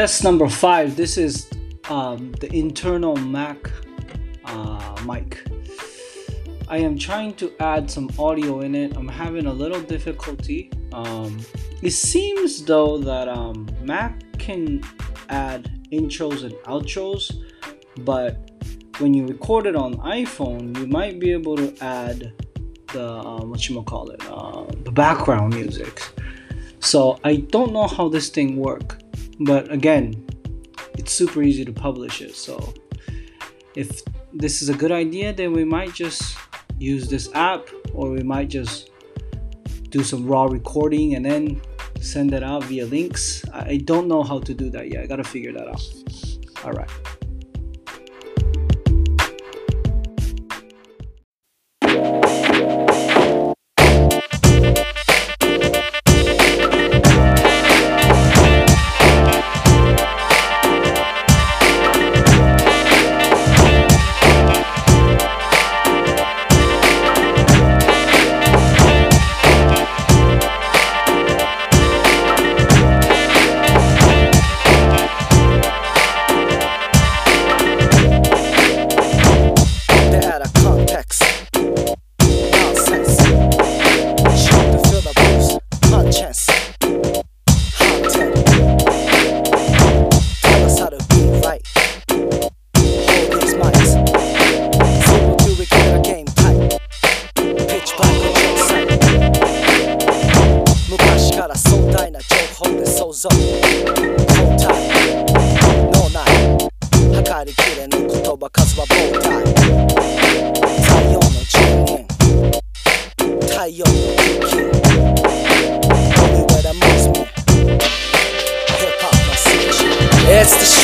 Test number five. This is um, the internal Mac uh, mic. I am trying to add some audio in it. I'm having a little difficulty. Um, it seems though that um, Mac can add intros and outros, but when you record it on iPhone, you might be able to add the um, what you call it, uh, the background music. So I don't know how this thing work, but again, it's super easy to publish it. So if this is a good idea, then we might just use this app, or we might just do some raw recording and then send it out via links. I don't know how to do that yet. I gotta figure that out. All right.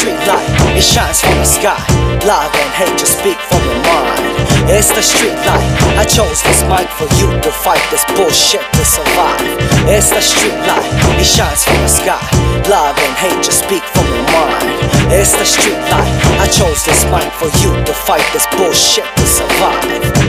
Street light, it shines from the sky. Love and hate just speak from your mind. It's the street light, I chose this mic for you to fight this bullshit to survive. It's the street light, it shines from the sky. Love and hate just speak from your mind. It's the street light, I chose this mic for you to fight this bullshit to survive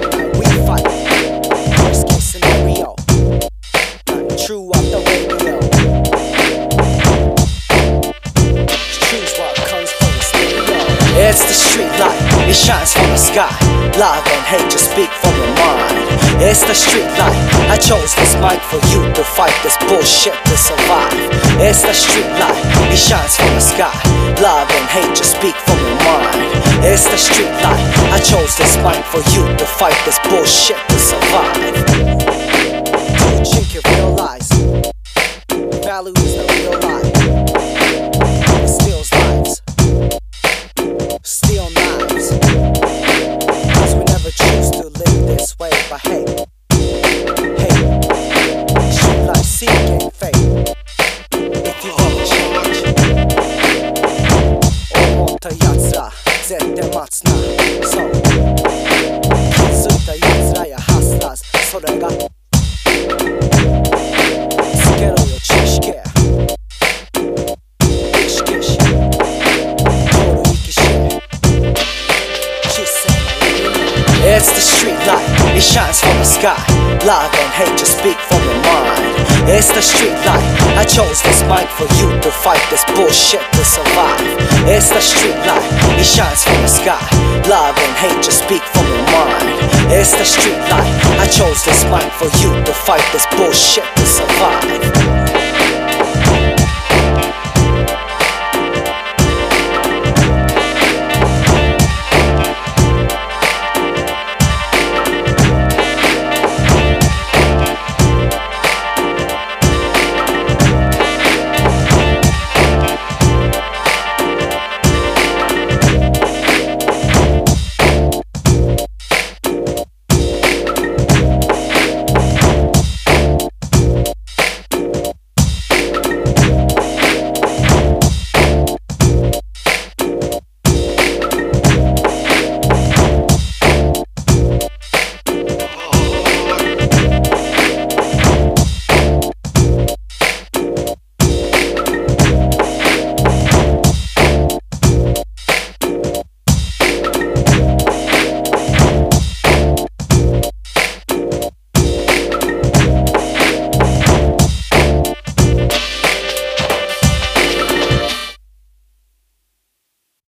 shines from the sky Love and hate just speak from your mind. It's the street life. I chose this mic for you to fight this bullshit to survive. It's the street life. it shines from the sky. Love and hate just speak from your mind. It's the street life. I chose this mic for you to fight this bullshit to survive. You realize? Value is the real life it shines from the sky. Love and hate just speak from your mind. It's the street light, I chose this mic for you to fight this bullshit to survive. It's the street light, it shines from the sky. Love and hate just speak from your mind. It's the street light, I chose this mic for you to fight this bullshit to survive